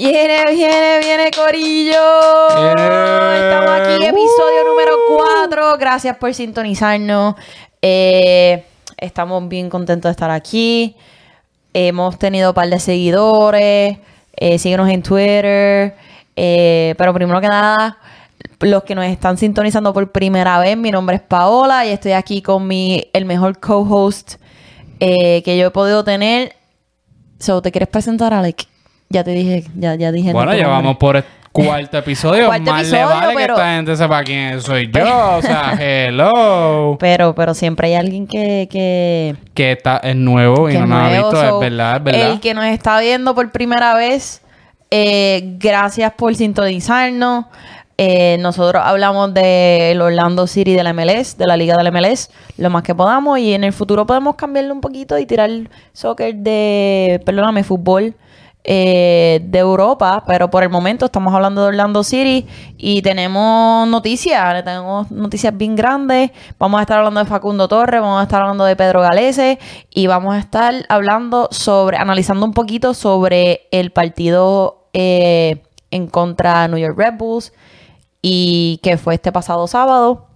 Viene, viene, viene, Corillo. Estamos aquí, episodio número 4. Gracias por sintonizarnos. Eh, estamos bien contentos de estar aquí. Hemos tenido un par de seguidores. Eh, síguenos en Twitter. Eh, pero primero que nada, los que nos están sintonizando por primera vez, mi nombre es Paola y estoy aquí con mi, el mejor co-host eh, que yo he podido tener. So, ¿te quieres presentar, Alec? Ya te dije, ya, ya dije. Bueno, ya vamos por el cuarto episodio. Cuarto Más episodio, le vale pero- que esta gente sepa quién soy yo. O sea, hello. Pero, pero siempre hay alguien que, que, Que está, es nuevo y no nos ha visto. So, es verdad, es verdad. El que nos está viendo por primera vez, eh, gracias por sintonizarnos. Eh, nosotros hablamos del Orlando City de la MLS, de la Liga de la MLS, lo más que podamos. Y en el futuro podemos cambiarlo un poquito y tirar soccer de, perdóname, fútbol eh, de Europa. Pero por el momento estamos hablando de Orlando City y tenemos noticias, tenemos noticias bien grandes. Vamos a estar hablando de Facundo Torres, vamos a estar hablando de Pedro Galese y vamos a estar hablando sobre, analizando un poquito sobre el partido eh, en contra de New York Red Bulls y que fue este pasado sábado.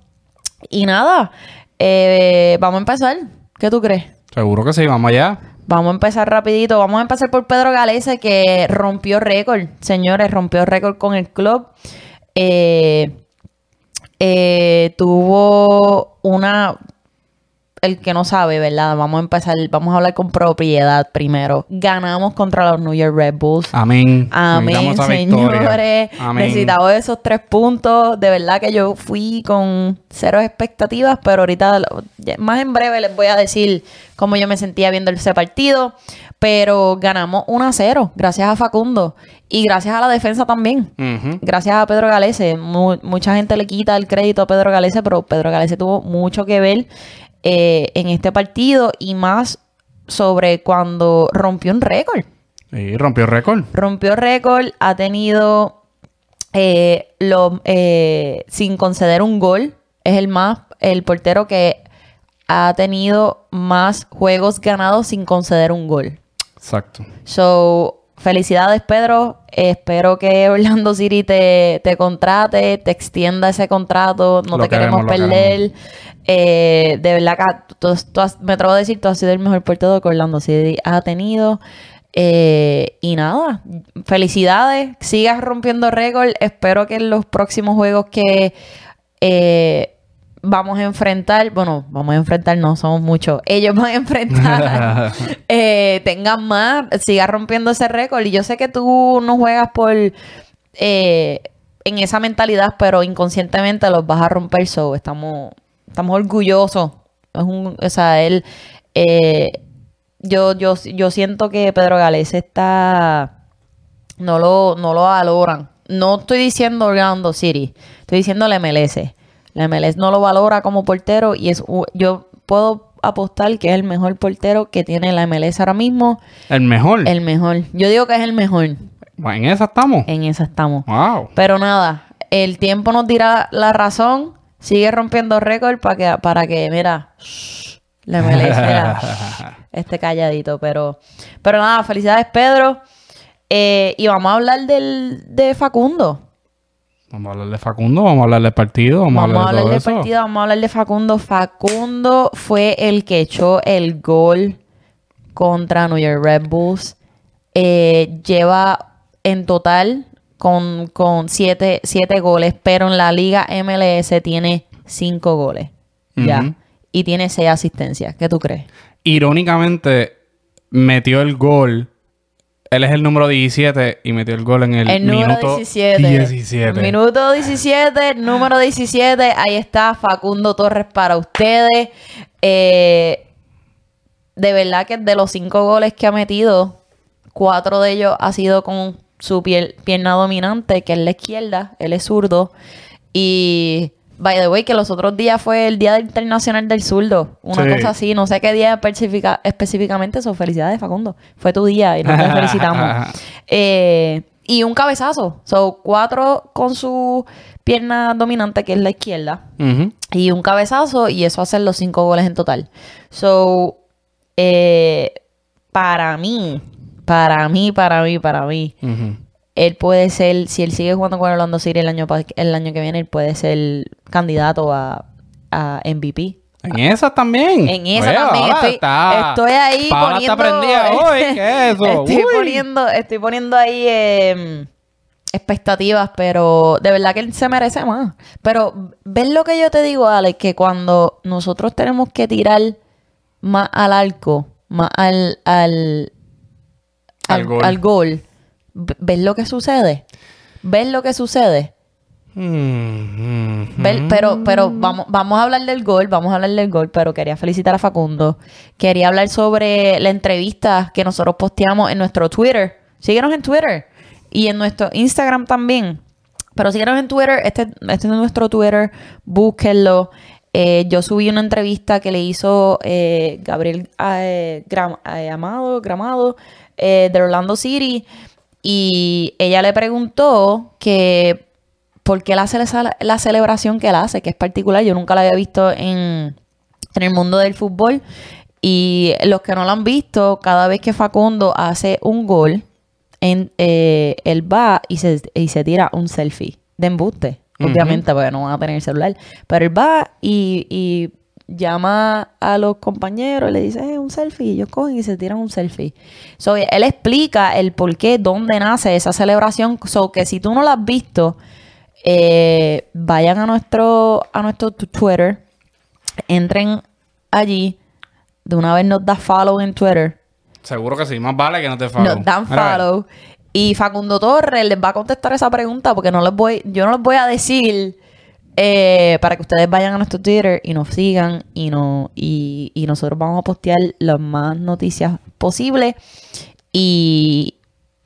Y nada, eh, vamos a empezar. ¿Qué tú crees? Seguro que sí, vamos allá. Vamos a empezar rapidito. Vamos a empezar por Pedro Galese que rompió récord. Señores, rompió récord con el club. Eh, eh, tuvo una... El que no sabe, ¿verdad? Vamos a empezar, vamos a hablar con propiedad primero. Ganamos contra los New York Red Bulls. Amén. Amén, Necesitamos señores. Amén. Necesitaba esos tres puntos. De verdad que yo fui con cero expectativas, pero ahorita, más en breve, les voy a decir cómo yo me sentía viendo ese partido. Pero ganamos 1 a 0, gracias a Facundo. Y gracias a la defensa también. Gracias a Pedro Galese. Mu- mucha gente le quita el crédito a Pedro Galese, pero Pedro Galese tuvo mucho que ver eh, en este partido y más sobre cuando rompió un récord Y rompió récord. rompió récord, ha tenido eh, lo- eh, sin conceder un gol, es el más, el portero que ha tenido más juegos ganados sin conceder un gol. Exacto. So, felicidades Pedro, espero que Orlando City te, te contrate, te extienda ese contrato, no Lo te queremos, perder. Eh, de verdad que tú- tú has- me atrevo a decir, tú has sido el mejor portero que Orlando City ha tenido. Eh, y nada, felicidades, sigas rompiendo récord. Espero que en los próximos juegos que eh, vamos a enfrentar, bueno, vamos a enfrentar, no somos muchos, ellos van a enfrentar, eh, tengan más, sigas rompiendo ese récord. Y yo sé que tú no juegas por eh, en esa mentalidad, pero inconscientemente los vas a romper. So, estamos, estamos orgullosos. Es un, o sea, él, eh, yo, yo, yo siento que Pedro Gales está, no lo, no lo valoran. No estoy diciendo Orlando City, estoy diciendo la MLS. La MLS no lo valora como portero y es, yo puedo apostar que es el mejor portero que tiene la MLS ahora mismo. El mejor. El mejor. Yo digo que es el mejor. Bueno, en esa estamos. En esa estamos. Wow. Pero nada, el tiempo nos dirá la razón. Sigue rompiendo récord para que, para que, mira, shh, la MLS, mira, shh, esté calladito. Pero, pero nada, felicidades, Pedro. Eh, y vamos a hablar del, de Facundo. Vamos a hablar de Facundo, vamos a hablar del partido, vamos, Vamos, a hablar de hablar todo eso. partido, vamos a hablar de Facundo. Facundo fue el que echó el gol contra New York Red Bulls. Eh, lleva en total con, con siete, siete goles, pero en la liga MLS tiene cinco goles. Ya. Y tiene seis asistencias. ¿Qué tú crees? Irónicamente, metió el gol. Él es el número 17 y metió el gol en el, El número minuto 17. 17. Minuto 17, número 17. Ahí está Facundo Torres para ustedes. Eh, de verdad que de los cinco goles que ha metido, cuatro de ellos ha sido con su pier- pierna dominante, que es la izquierda. Él es zurdo. Y, by the way, que los otros días fue el Día Internacional del Zurdo. Una Sí. cosa así. No sé qué día especifica- específicamente. Son felicidades, Facundo. Fue tu día y nos felicitamos. Eh, y un cabezazo. Son cuatro con su pierna dominante, que es la izquierda. Y un cabezazo. Y eso hace los cinco goles en total. So, eh, para mí, para mí, para mí, para mí. Él puede ser, si él sigue jugando con Orlando City el año, el año que viene, él puede ser candidato a, a MVP. En esa también. En esa Oye, también estoy, está- estoy ahí Paola poniendo... hoy. ¿Qué es eso? estoy Uy. poniendo, estoy poniendo ahí eh, expectativas, pero de verdad que él se merece más. Pero ves lo que yo te digo, Alex, que cuando nosotros tenemos que tirar más al arco, más al, al, Al gol. al gol, v- ¿ves lo que sucede? ¿Ves lo que sucede? Mm, mm, Ver- pero, pero vamos, vamos a hablar del gol, vamos a hablar del gol, pero quería felicitar a Facundo. Quería hablar sobre la entrevista que nosotros posteamos en nuestro Twitter. Síguenos en Twitter y en nuestro Instagram también. Pero síguenos en Twitter, este, este es nuestro Twitter, búsquenlo. Eh, yo subí una entrevista que le hizo eh, Gabriel eh, Gram- eh, Amado, Gramado eh, de Orlando City y ella le preguntó que por qué él hace la celebración que él hace, que es particular. Yo nunca la había visto en, en el mundo del fútbol. Y los que no lo han visto, cada vez que Facundo hace un gol, en, eh, él va y se, y se tira un selfie de embuste. Obviamente, porque no van a tener el celular. Pero él va y, y llama a los compañeros y le dice, eh, un selfie. Y ellos cogen y se tiran un selfie. So, él explica el por qué, dónde nace esa celebración. So, que si tú no la has visto, eh, vayan a nuestro, a nuestro Twitter, entren allí, de una vez nos da follow en Twitter, Seguro que sí. Más vale que no te follow. nos dan follow. Y Facundo Torres les va a contestar esa pregunta porque no les voy, yo no les voy a decir eh, para que ustedes vayan a nuestro Twitter y nos sigan y no y, y nosotros vamos a postear las más noticias posibles y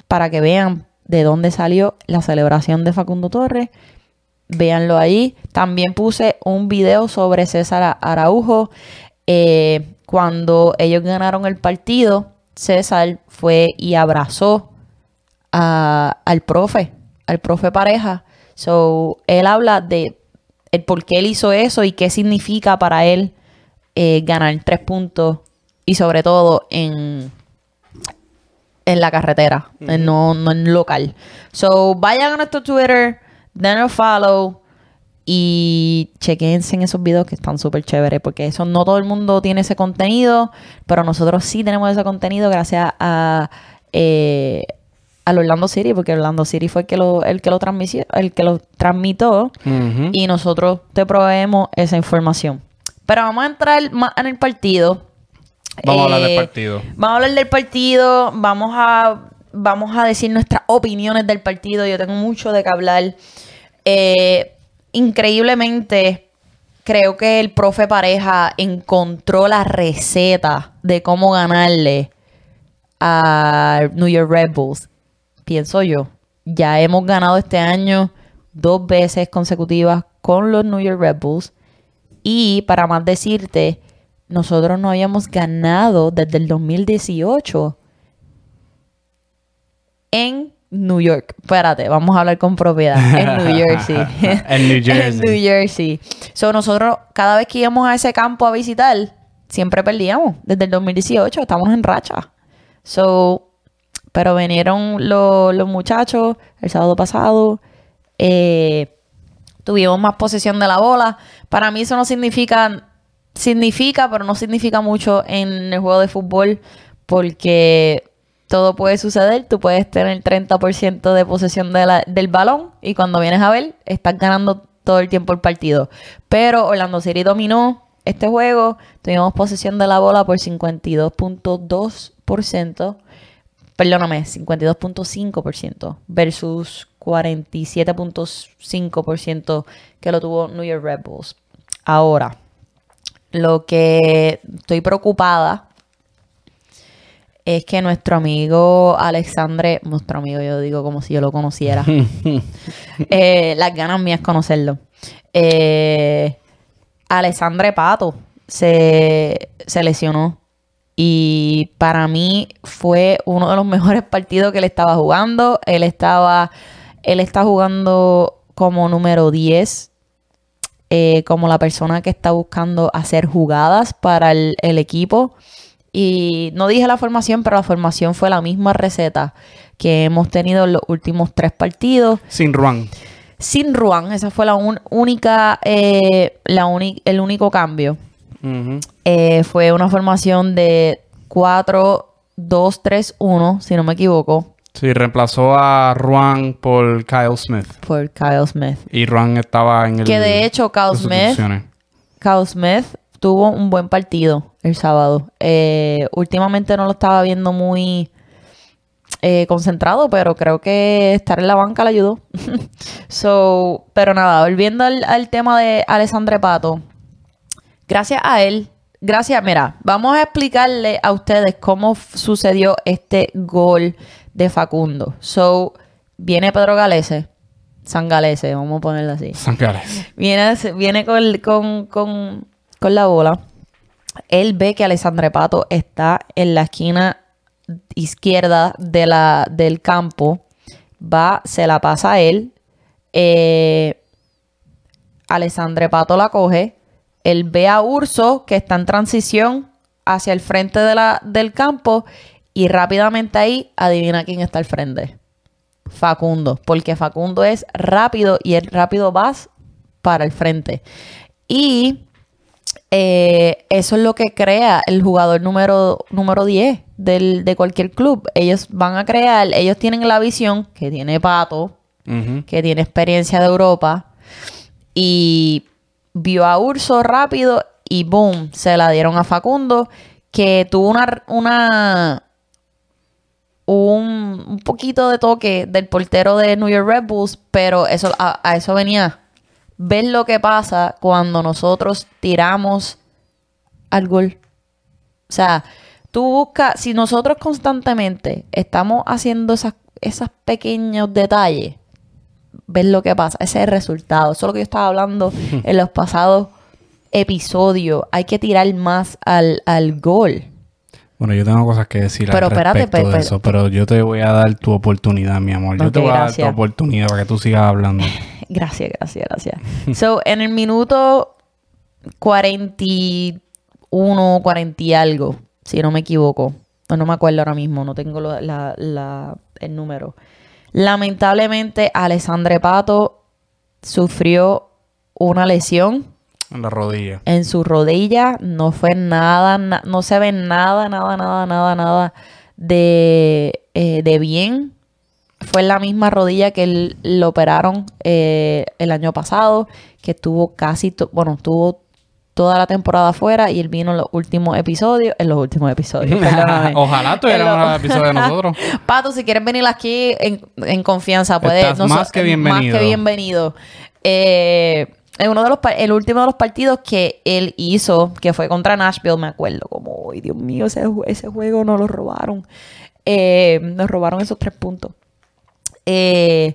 para que vean de dónde salió la celebración de Facundo Torres. Véanlo ahí. También puse un video sobre César Araujo. Eh, cuando ellos ganaron el partido, César fue y abrazó a- al profe, al profe pareja. So, él habla de el por qué él hizo eso y qué significa para él eh, ganar tres puntos y sobre todo en, en la carretera, en no, no en local. So, vayan a nuestro Twitter, denos follow y chequense en esos videos que están súper chéveres porque eso no todo el mundo tiene ese contenido, pero nosotros sí tenemos ese contenido gracias a eh, al Orlando City porque Orlando City fue el que lo el que lo transmitió, el que lo transmitió y nosotros te proveemos esa información. Pero vamos a entrar más en el partido. Vamos a hablar del Eh, partido. Vamos a hablar del partido, vamos a, vamos a decir nuestras opiniones del partido. Yo tengo mucho de qué hablar. Eh, increíblemente, creo que el profe pareja encontró la receta de cómo ganarle a New York Red Bulls. Pienso yo. Ya hemos ganado este año dos veces consecutivas con los New York Red Bulls. Y para más decirte, nosotros no habíamos ganado desde el 2018 en New York. Espérate, vamos a hablar con propiedad. En New Jersey. En New Jersey. en New Jersey. So, nosotros, cada vez que íbamos a ese campo a visitar, siempre perdíamos. Desde el 2018 estamos en racha. So, pero vinieron lo- los muchachos el sábado pasado. eh, tuvimos más posesión de la bola. Para mí eso no significa, significa, pero no significa mucho en el juego de fútbol porque todo puede suceder. Tú puedes tener 30% de posesión del balón y cuando vienes a ver, estás ganando todo el tiempo el partido. Pero Orlando City dominó este juego. Tuvimos posesión de la bola por 52.2%. Perdóname, 52.5% versus 47.5% que lo tuvo New York Red Bulls. Ahora, lo que estoy preocupada es que nuestro amigo Alexandre, nuestro amigo yo digo como si yo lo conociera, Eh, las ganas mías conocerlo. Eh, Alexandre Pato se, se lesionó y para mí fue uno de los mejores partidos que él estaba jugando. Él estaba, él está jugando como número 10, eh, como la persona que está buscando hacer jugadas para el, el equipo. Y no dije la formación, pero la formación fue la misma receta que hemos tenido en los últimos tres partidos. Sin Ruan. Sin Ruan, esa fue la un- única, eh, la el único cambio. Eh, fue una formación de 4-2-3-1, si no me equivoco, Sí, reemplazó a Ruan por Kyle Smith. por Kyle Smith. Y Ruan estaba en el. Que de hecho Kyle Smith. Kyle Smith tuvo un buen partido el sábado. Eh, últimamente no lo estaba viendo muy eh, concentrado, pero creo que estar en la banca le ayudó. so, pero nada, volviendo al, al tema de Alessandre Pato, gracias a él, gracias, mira, vamos a explicarle a ustedes cómo sucedió este gol de Facundo. So, viene Pedro Galese, San Galese, vamos a ponerlo así. San Gales. Viene, viene con, con, con, con la bola. Él ve que Alessandre Pato está en la esquina izquierda de la, del campo. Va, se la pasa a él. Eh, Alessandre Pato la coge. Él ve a Urso que está en transición hacia el frente de la, del campo. Y rápidamente ahí adivina quién está al frente. Facundo, porque Facundo es rápido y el rápido vas para el frente. Y eh, eso es lo que crea el jugador número, número 10 del, de cualquier club. Ellos van a crear, ellos tienen la visión que tiene Pato, que tiene experiencia de Europa, y vio a Urso rápido y boom, se la dieron a Facundo, que tuvo una, una un, un poquito de toque del portero de New York Red Bulls, pero eso a, eso venía. Ver lo que pasa cuando nosotros tiramos al gol. O sea, tú buscas, si nosotros constantemente estamos haciendo esas, esos pequeños detalles, ves lo que pasa. Ese es el resultado. Eso es lo que yo estaba hablando en los pasados episodios. Hay que tirar más al, al gol. Bueno, yo tengo cosas que decir Pero al espérate, respecto pe- de eso, pero yo te voy a dar tu oportunidad, mi amor. Yo te voy a dar tu oportunidad para que tú sigas hablando. Gracias, gracias, gracias. so, en el minuto 41, 40 y algo, si no me equivoco. No, no me acuerdo ahora mismo, no tengo la- la- el número. Lamentablemente, Alessandre Pato sufrió una lesión En la rodilla. en su rodilla. No fue nada, na- no se ve nada, nada, nada, nada, nada de, eh, de bien. Fue en la misma rodilla que él lo operaron eh, el año pasado, que estuvo casi, bueno, estuvo toda la temporada afuera y él vino en los últimos episodios, en los últimos episodios. Ojalá tuviera los- un episodio de nosotros. Pato, si quieres venir aquí en, en confianza, puedes. Estás más que bienvenido. Más que bienvenido. Eh, en uno de los el último de los partidos que él hizo, que fue contra Nashville, me acuerdo, como, ay Dios mío, ese, ese juego nos lo robaron. Eh, nos robaron esos tres puntos. Eh,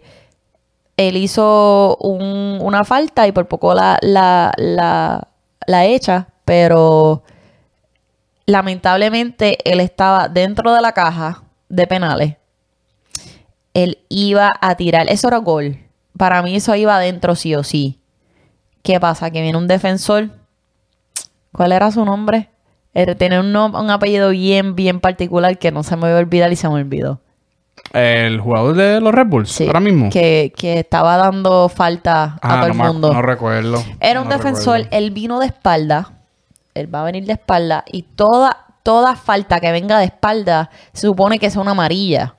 él hizo un- una falta y por poco la, la, la, la echa, pero lamentablemente él estaba dentro de la caja de penales. Él iba a tirar, eso era gol. Para mí eso iba adentro sí o sí. ¿Qué pasa? Que viene un defensor. ¿Cuál era su nombre? Él tenía un, un apellido bien, bien particular que no se me voy a olvidar y se me olvidó. El jugador de los Red Bulls, Sí, ahora mismo. Que, que estaba dando falta a Ah, todo no, el mundo. no recuerdo. Era un No defensor, recuerdo. él vino de espalda, él va a venir de espalda y toda, toda falta que venga de espalda se supone que es una amarilla.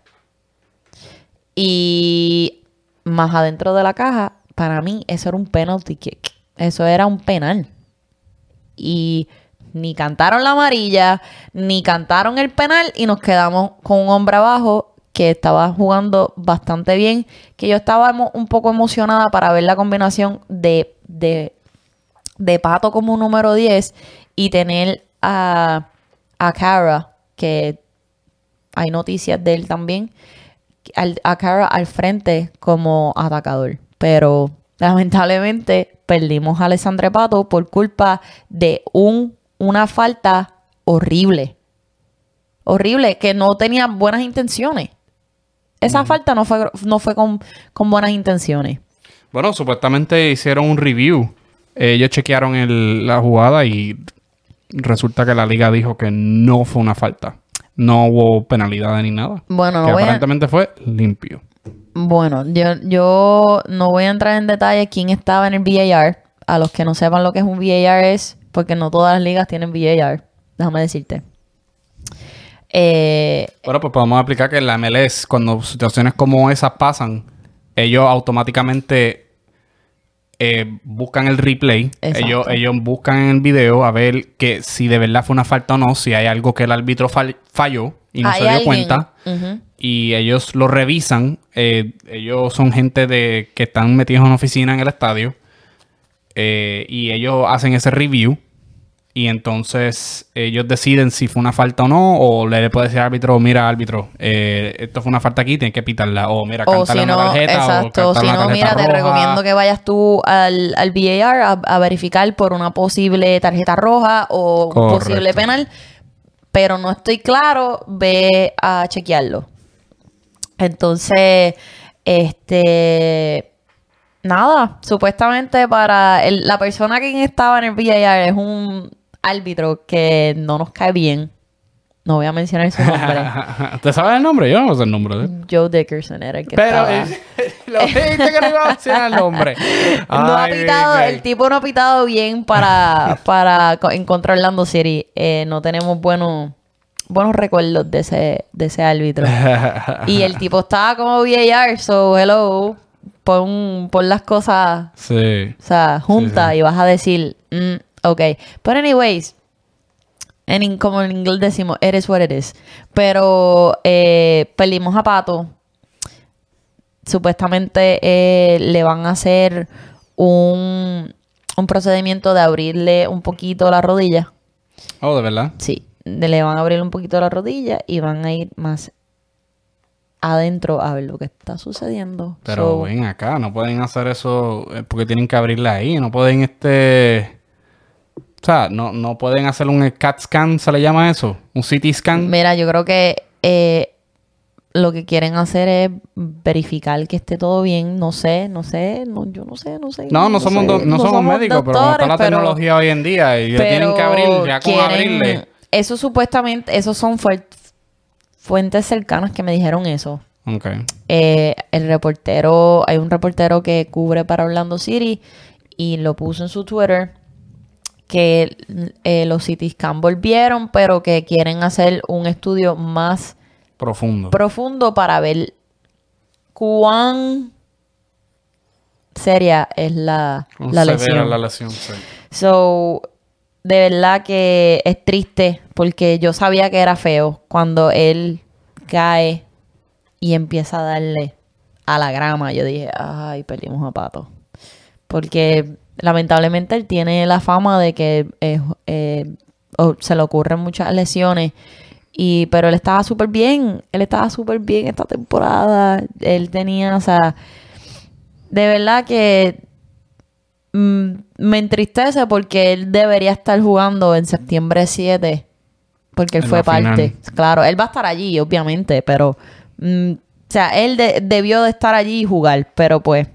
Y más adentro de la caja, para mí eso era un penalty kick. Eso era un penal. Y ni cantaron la amarilla, ni cantaron el penal y nos quedamos con un hombre abajo que estaba jugando bastante bien, que yo estaba un poco emocionada para ver la combinación de, de, de Pato como número 10 y tener a, a Cara, que hay noticias de él también, a Cara al frente como atacador. Pero lamentablemente perdimos a Alessandre Pato por culpa de un, una falta horrible. Horrible, que no tenía buenas intenciones. Esa falta no fue, no fue con, con buenas intenciones. Bueno, supuestamente hicieron un review. Ellos chequearon el- la jugada y resulta que la liga dijo que no fue una falta. no hubo penalidad ni nada. Bueno, no que a- aparentemente fue limpio. Bueno, yo, yo no voy a entrar en detalle quién estaba en el VAR. A los que no sepan lo que es un VAR es, porque no todas las ligas tienen VAR. Déjame decirte. Eh, Bueno, pues podemos explicar que en la MLS, cuando situaciones como esas pasan, ellos automáticamente eh, buscan el replay. Exacto. Ellos, ellos buscan en el video a ver que si de verdad fue una falta o no, si hay algo que el árbitro fall- falló y no se dio alguien- cuenta. Ujú. Y ellos lo revisan. eh, ellos son gente de que están metidos en una oficina en el estadio. eh, y ellos hacen ese review. Y entonces ellos deciden si fue una falta o no. O le puede decir al árbitro, mira árbitro, eh, esto fue una falta aquí, tienes que pitarla. O mira, O si una no, tarjeta. o exacto. cántale Si no, mira, te roja. recomiendo que vayas tú al, al VAR a, a verificar por una posible tarjeta roja o un Correcto. posible penal. Pero no estoy claro, ve a chequearlo. Entonces, este. Nada, supuestamente para el- la persona que estaba en el VAR es un árbitro que no nos cae bien. No voy a mencionar su nombre. ¿Te sabes el nombre? Yo no sé el nombre. de él. Joe Dickerson era el que Pero estaba. eh, lo dijiste que no iba a decir el nombre. no ha Ay, pitado, Miguel. el tipo no ha pitado bien para, para co- en contra de Orlando City. Eh, no tenemos buenos buenos recuerdos de ese, de ese árbitro. y el tipo estaba como VAR, so hello, pon, pon las cosas, Sí. o sea, juntas sí. y vas a decir, mm, ok. But anyways, en, in- como en inglés decimos, it is what it is. Pero eh, perdimos a Pato. Supuestamente eh, le van a hacer un, un procedimiento de abrirle un poquito la rodilla. Oh, de verdad. Sí, le van a abrir un poquito la rodilla y van a ir más adentro a ver lo que está sucediendo. Pero So, ven acá, no pueden hacer eso eh, porque tienen que abrirla ahí. No pueden, este. O sea, no, no pueden hacer un CAT scan, ¿se le llama eso? Un CT scan. Mira, yo creo que eh, lo que quieren hacer es verificar que esté todo bien. No sé, no sé, no, yo no sé, no sé. No, no somos, sé, do- no somos médicos, pero como está la pero- tecnología hoy en día y le tienen pero que abrir, ya con quieren- abrirle. Eso supuestamente, esos son fuentes cercanas que me dijeron eso. Ok. Eh, el reportero, hay un reportero que cubre para Orlando City y lo puso en su Twitter que eh, los City Scan volvieron, pero que quieren hacer un estudio más Profundo. profundo para ver cuán seria es la, la Severa lesión. la lesión, sí. So, de verdad que es triste porque yo sabía que era feo cuando él cae y empieza a darle a la grama. Yo dije, ay, perdimos a Pato. Porque lamentablemente él tiene la fama de que eh, eh, se le ocurren muchas lesiones. Y, pero él estaba súper bien. Él estaba súper bien esta temporada. Él tenía, o sea, de verdad que mm, me entristece porque él debería estar jugando en septiembre 7 porque él En fue parte. final. Claro, él va a estar allí, obviamente, pero mm, o sea, él de- debió de estar allí y jugar, pero pues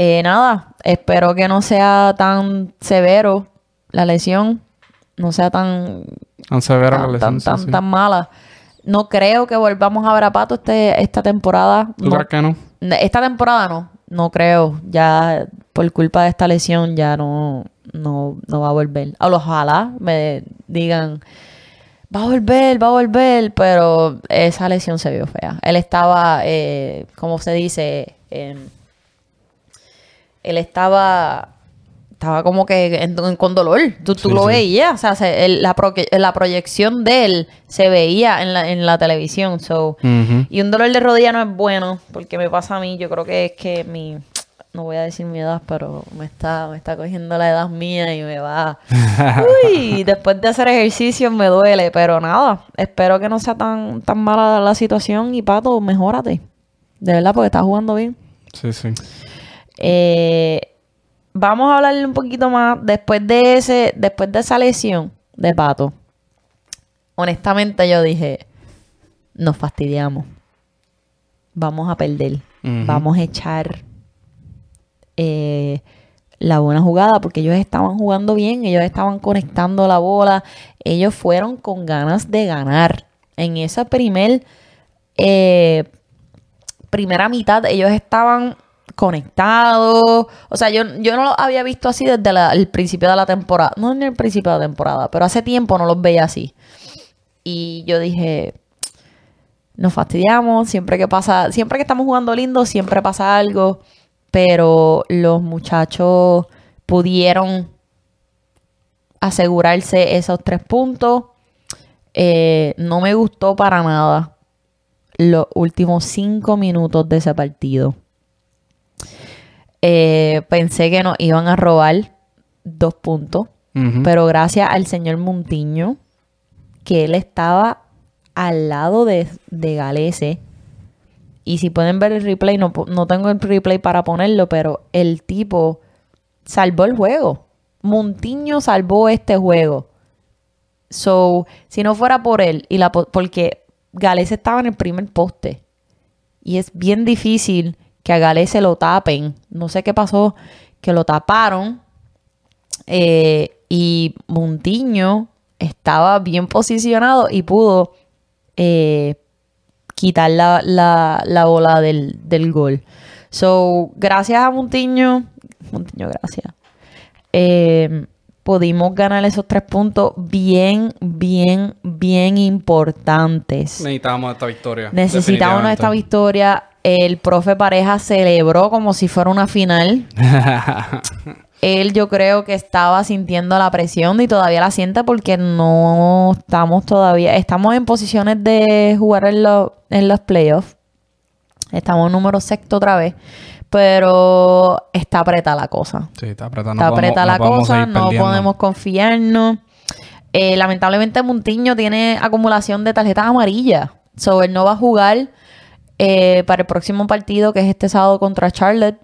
eh, nada, espero que no sea tan severo la lesión, no sea tan Tan severa la tan, lesión. tan, sí, tan, sí. tan mala. No creo que volvamos a ver a Pato este, esta temporada. ¿Tú No- crees que no? esta temporada no, no creo. Ya por culpa de esta lesión ya no, no, no va a volver. O ojalá me digan, va a volver, va a volver, pero esa lesión se vio fea. Él estaba, eh, como se dice, él estaba estaba como que en- con dolor. Tú, tú Sí, lo sí. veías. O sea, se- el- la, pro- la proyección de él se veía en la, en la televisión. So, y un dolor de rodilla no es bueno, porque me pasa a mí. Yo creo que es que mi. No voy a decir mi edad, pero me está, me está cogiendo la edad mía y me va. Uy, después de hacer ejercicio me duele, pero nada. Espero que no sea tan, tan mala la situación y Pato, mejórate. De verdad, porque estás jugando bien. Sí, sí. Eh, vamos a hablarle un poquito más después de ese, después de esa lesión de Pato. Honestamente, yo dije, nos fastidiamos. Vamos a perder. Vamos a echar eh, la buena jugada porque ellos estaban jugando bien, ellos estaban conectando la bola, ellos fueron con ganas de ganar. En esa primer, eh, primera mitad ellos estaban conectados. O sea, yo, yo no los había visto así desde el principio de la temporada. No en el principio de la temporada, pero hace tiempo no los veía así. Y yo dije, nos fastidiamos, siempre que pasa, siempre que estamos jugando lindo, siempre pasa algo, pero los muchachos pudieron asegurarse esos tres puntos. Eh, no me gustó para nada los últimos cinco minutos de ese partido. Eh, pensé que nos iban a robar dos puntos, pero gracias al señor Muntiño, que él estaba al lado de, de Galese. Y si pueden ver el replay, no, no tengo el replay para ponerlo, pero el tipo salvó el juego. Montiño salvó este juego. So, si no fuera por él, y la, porque Galese estaba en el primer poste. Y es bien difícil que a Galese lo tapen. No sé qué pasó, que lo taparon. Eh, y Montiño estaba bien posicionado y pudo eh, quitar la, la, bola del, gol. So, gracias a Montiño, Montiño, gracias. Eh, pudimos ganar esos tres puntos bien, bien, bien importantes. Necesitábamos esta victoria. Necesitábamos esta victoria. El profe pareja celebró como si fuera una final. él yo creo que estaba sintiendo la presión y todavía la siente porque no estamos todavía, estamos en posiciones de jugar en, en los playoffs. Estamos en número sexto otra vez. Pero está apretada la cosa. Sí, está apretada. está apretada la cosa, no podemos confiarnos. Eh, lamentablemente Muntiño tiene acumulación de tarjetas amarillas. So, él no va a jugar eh, para el próximo partido, que es este sábado contra Charlotte.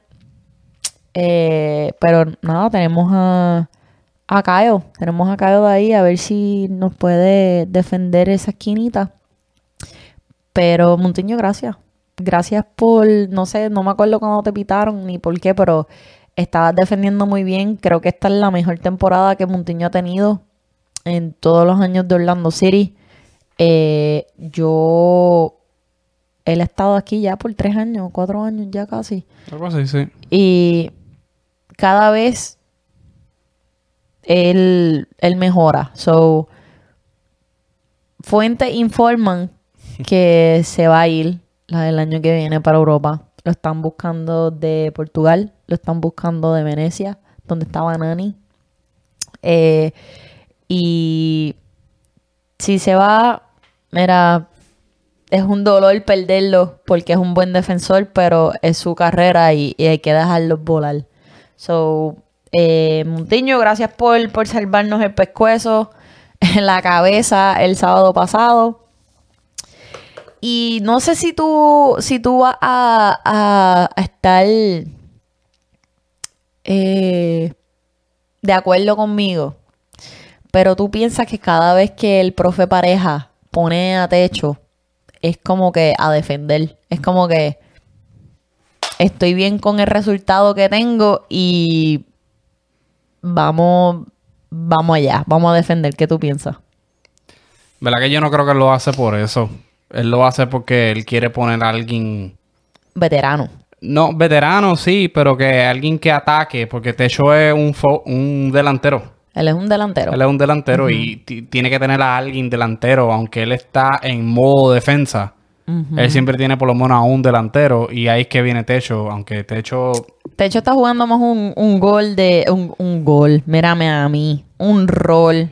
Eh, pero nada, tenemos a, a Caio. Tenemos a de ahí a ver si nos puede defender esa esquinita. Pero Montiño, gracias. Gracias por, no sé, no me acuerdo cuando te pitaron ni por qué, pero estabas defendiendo muy bien. Creo que esta es la mejor temporada que Montiño ha tenido en todos los años de Orlando City. Eh, yo él ha estado aquí ya por tres años, cuatro años ya casi. Algo así, sí. Y cada vez él, mejora. So, fuentes informan que se va a ir la del año que viene para Europa. Lo están buscando de Portugal, lo están buscando de Venecia, donde estaba Nani. Eh, y si se va, mira, es un dolor perderlo porque es un buen defensor, pero es su carrera y, hay que dejarlo volar. So, eh, Montiño, gracias por, por salvarnos el pescuezo en la cabeza el sábado pasado. Y no sé si tú, si tú vas a, estar eh, de acuerdo conmigo, pero tú piensas que cada vez que el profe pareja pone a techo, es como que a defender. Es como que estoy bien con el resultado que tengo y vamos, vamos allá, vamos a defender. ¿Qué tú piensas? ¿Verdad que yo no creo que lo hace por eso? Él lo hace porque él quiere poner a alguien... Veterano. No, veterano sí, pero que alguien que ataque, porque Techo es un, un delantero. Él es un delantero. Él es un delantero y tiene que tener a alguien delantero, aunque él está en modo defensa. Él siempre tiene por lo menos a un delantero y ahí es que viene Techo, aunque Techo... Techo está jugando más un, gol de... Un, gol, mírame a mí, un rol.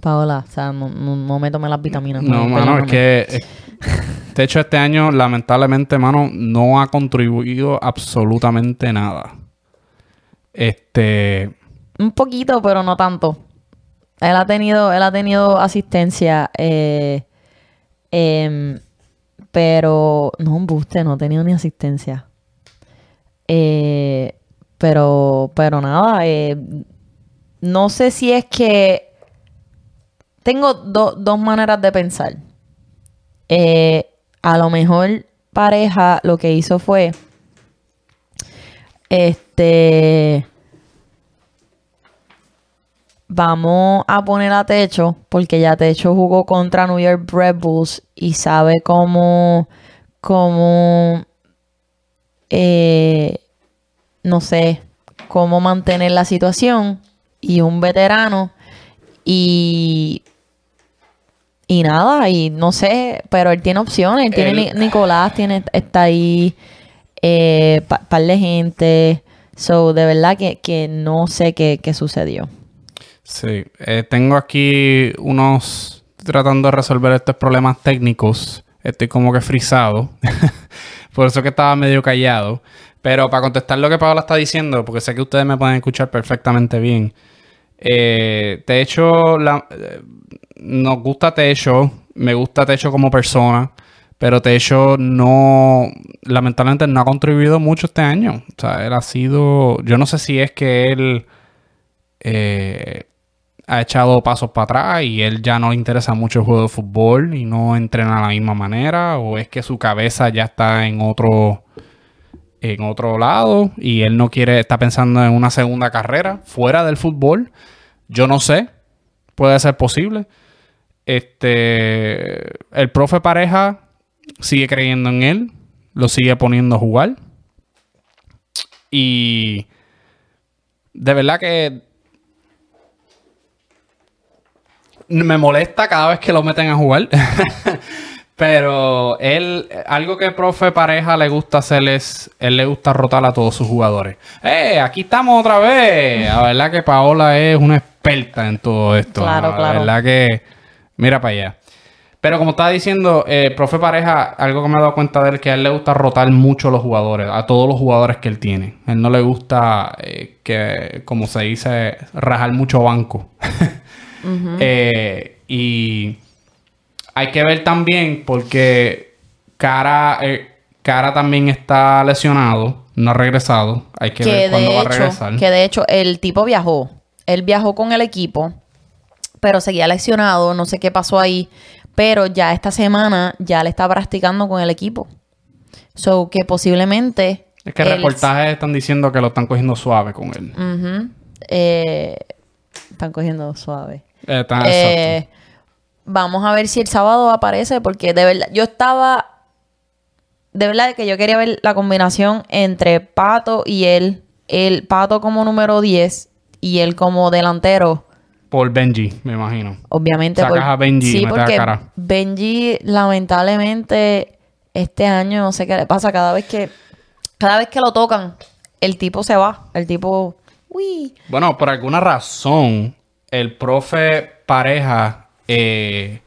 Paola, o sea, no, me tomé las vitaminas. No, mano, es que... Techo este año, lamentablemente, mano, no ha contribuido absolutamente nada. Este... Un poquito, pero no tanto. Él ha tenido, él ha tenido asistencia. Eh, eh, pero no, un buste, no he tenido ni asistencia. Eh, pero, pero nada, eh, no sé si es que tengo dos maneras de pensar. Eh, a lo mejor pareja lo que hizo fue este vamos a poner a Techo, porque ya Techo jugó contra New York Red Bulls y sabe cómo, cómo, eh, no sé, cómo mantener la situación y un veterano y y nada, y no sé, pero él tiene opciones. Él tiene Él- Nicolás, tiene, está ahí, eh, pa- par de gente. So, de verdad que, que no sé qué, qué sucedió. Sí, eh, tengo aquí unos tratando de resolver estos problemas técnicos. Estoy como que frisado. Por eso que estaba medio callado. Pero para contestar lo que Paola está diciendo, porque sé que ustedes me pueden escuchar perfectamente bien. Eh, Techo, la, eh, nos gusta Techo, me gusta Techo como persona, pero Techo no, lamentablemente no ha contribuido mucho este año. O sea, él ha sido, yo no sé si es que él eh, ha echado pasos para atrás y él ya no le interesa mucho el juego de fútbol y no entrena de la misma manera, o es que su cabeza ya está en otro en otro lado y él no quiere, está pensando en una segunda carrera fuera del fútbol. Yo no sé, puede ser posible. Este, el profe pareja sigue creyendo en él, lo sigue poniendo a jugar. Y de verdad que me molesta cada vez que lo meten a jugar. Pero él, algo que profe pareja le gusta hacer es, él le gusta rotar a todos sus jugadores. ¡Eh! Aquí estamos otra vez. La verdad que Paola es una experta en todo esto. Claro, La claro. verdad que, mira para allá. Pero como estaba diciendo, eh, profe pareja, algo que me he dado cuenta de él es que a él le gusta rotar mucho los jugadores, a todos los jugadores que él tiene. A él no le gusta eh, que, como se dice, rajar mucho banco. Eh, y hay que ver también porque Cara, eh, Cara también está lesionado, no ha regresado. Hay que, Que ver cuándo va a regresar. que de hecho el tipo viajó. Él viajó con el equipo, pero seguía lesionado. No sé qué pasó ahí. Pero ya esta semana ya le está practicando con el equipo. So que posiblemente. Es que él- reportajes están diciendo que lo están cogiendo suave con él. Eh, están cogiendo suave. Eh, Eh, vamos a ver si el sábado aparece, porque de verdad, yo estaba. De verdad que yo quería ver la combinación entre Pato y él. El Pato como número 10 y él como delantero. Por Benji, me imagino. Obviamente. Sacas a Benji sí, porque Cara. Benji, lamentablemente, este año no sé qué le pasa. Cada vez que. Cada vez que lo tocan, el tipo se va. El tipo. Uy. Bueno, por alguna razón, el profe pareja eh,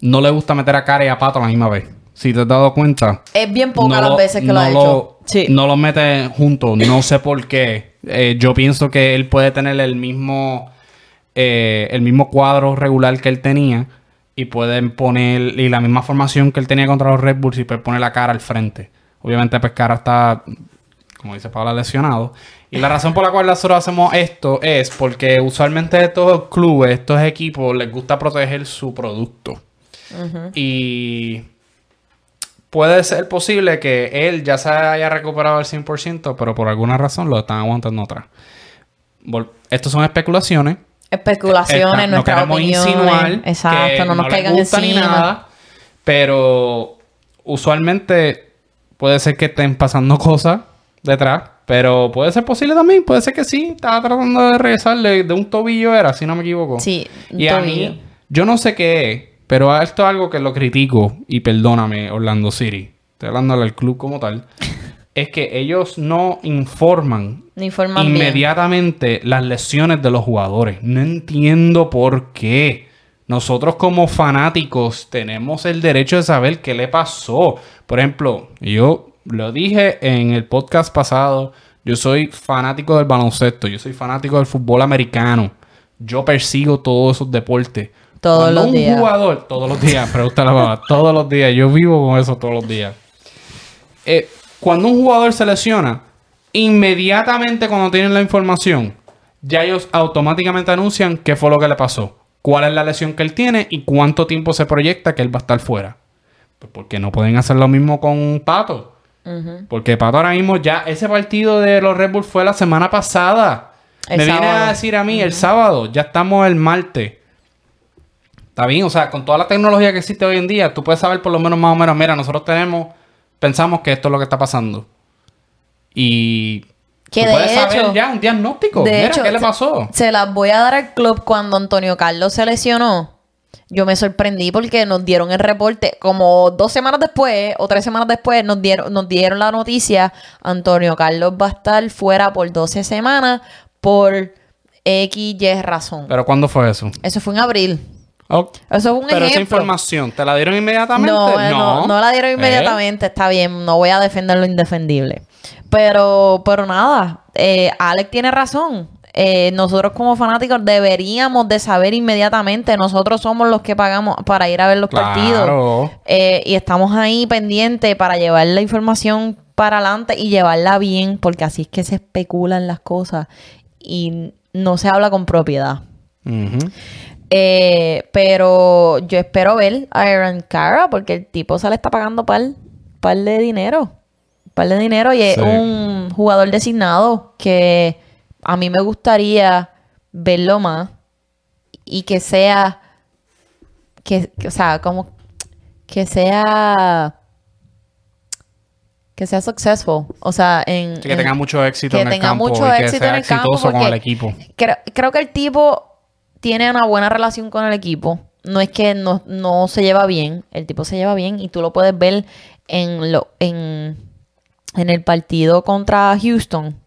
no le gusta meter a Cara y a Pato a la misma vez. Si te has dado cuenta. Es bien pocas no las lo- veces que lo ha hecho. Sí. No lo mete juntos. No sé por qué. Eh, yo pienso que él puede tener el mismo, eh, el mismo cuadro regular que él tenía. Y pueden poner y la misma formación que él tenía contra los Red Bulls y pues pone la cara al frente. Obviamente, pues cara está, como dice Paula, lesionado. Y la razón por la cual nosotros hacemos esto es porque usualmente estos clubes, estos equipos, les gusta proteger su producto. Y puede ser posible que él ya se haya recuperado al 100%, pero por alguna razón lo están aguantando atrás. Estos son especulaciones. Especulaciones, Esta- no queremos opiniones. insinuar Exacto, que no nos caigan gusta ni encima. nada, pero usualmente puede ser que estén pasando cosas detrás, pero puede ser posible también, puede ser que sí, estaba tratando de regresarle de un tobillo era, si no me equivoco. Sí, un Y a mí, yo no sé qué es, pero esto es algo que lo critico y perdóname Orlando City, estoy hablando al club como tal, es que ellos no informan No informan bien. inmediatamente las lesiones de los jugadores. No entiendo por qué. Nosotros como fanáticos tenemos el derecho de saber qué le pasó. Por ejemplo, yo lo dije en el podcast pasado, yo soy fanático del baloncesto, yo soy fanático del fútbol americano. Yo persigo todos esos deportes. Todos Cuando los un días. jugador, todos los días, pregunta la mamá, todos los días, yo vivo con eso todos los días. Eh, cuando un jugador se lesiona, inmediatamente cuando tienen la información, ya ellos automáticamente anuncian qué fue lo que le pasó, cuál es la lesión que él tiene y cuánto tiempo se proyecta que él va a estar fuera. Pues porque no pueden hacer lo mismo con Pato. Porque Pato ahora mismo ya, ese partido de los Red Bull fue la semana pasada. El me viene a decir a mí el sábado, ya estamos el martes. Está bien, o sea, con toda la tecnología que existe hoy en día, tú puedes saber por lo menos más o menos, mira, nosotros tenemos, pensamos que esto es lo que está pasando. Y Que tú de puedes saber hecho- ya un diagnóstico. De mira, hecho, ¿qué le se- pasó? Se las voy a dar al club cuando Antonio Carlos se lesionó. Yo me sorprendí porque nos dieron el reporte. Como dos semanas después o tres semanas después nos dieron, nos dieron la noticia. Antonio Carlos va a estar fuera por 12 semanas por X, Y razón. Pero ¿cuándo fue eso? Eso fue en abril. Oh, Eso fue un Pero esa información, ¿te la dieron inmediatamente? No, eh, no, no la dieron ¿Eh? inmediatamente, está bien, no voy a defender lo indefendible. Pero, pero nada, eh, Alex tiene razón. Eh, nosotros como fanáticos deberíamos de saber inmediatamente. Nosotros somos los que pagamos para ir a ver los Claro. partidos. Eh, y estamos ahí pendientes para llevar la información para adelante y llevarla bien, porque así es que se especulan las cosas y no se habla con propiedad. Eh, pero yo espero ver a Aaron Cara porque el tipo se le está pagando par, par de dinero. Par de dinero y es Sí. un jugador designado que a mí me gustaría verlo más y que sea que, o sea, como que sea que sea successful, o sea, en Sí, que en- tenga mucho éxito que en el tenga campo mucho y que éxito sea en el campo exitoso con el equipo. Creo, creo que el tipo tiene una buena relación con el equipo. No es que no, no se lleva bien, el tipo se lleva bien y tú lo puedes ver en, lo, en, en el partido contra Houston.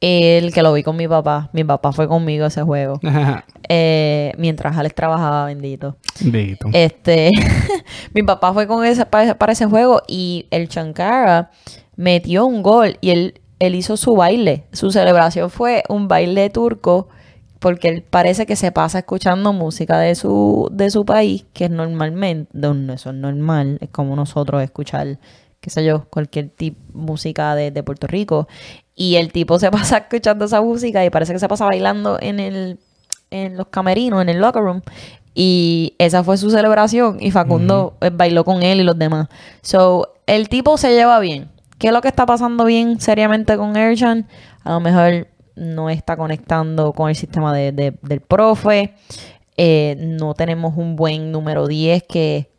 El que lo vi con mi papá. Mi papá fue conmigo a ese juego. Eh, mientras Alex trabajaba, bendito. Bendito. Este, mi papá fue con ese, para, para ese juego y el Chankara metió un gol y él, él hizo su baile. Su celebración fue un baile turco porque él parece que se pasa escuchando música de su, de su país, que es normalmente, no, no, eso es normal, es como nosotros escuchar, qué sé yo, cualquier tipo música de, de Puerto Rico. Y el tipo se pasa escuchando esa música y parece que se pasa bailando en el en los camerinos, en el locker room. Y esa fue su celebración. Y Facundo eh, bailó con él y los demás. So, el tipo se lleva bien. ¿Qué es lo que está pasando bien seriamente con Erjan? A lo mejor no está conectando con el sistema de- de- del profe. Eh, no tenemos un buen número 10 que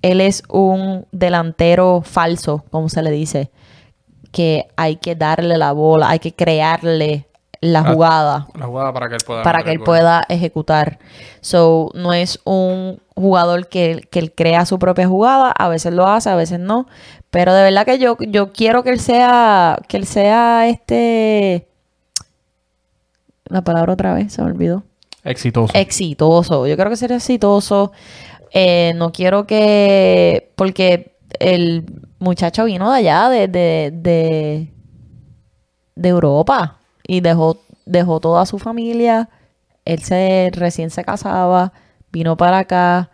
él es un delantero falso, como se le dice. Que hay que darle la bola, hay que crearle la Ah, jugada La jugada para que él pueda. para que él pueda ejecutar. So, no es un jugador que, que él crea su propia jugada, a veces lo hace, a veces no, pero de verdad que yo, yo quiero que él sea, que él sea este, la palabra otra vez, se me olvidó, Exitoso. exitoso, yo creo que sería exitoso, Eh, no quiero que, porque el muchacho vino de allá, de, de, de, de Europa y dejó, dejó toda su familia. Él se recién se casaba, vino para acá.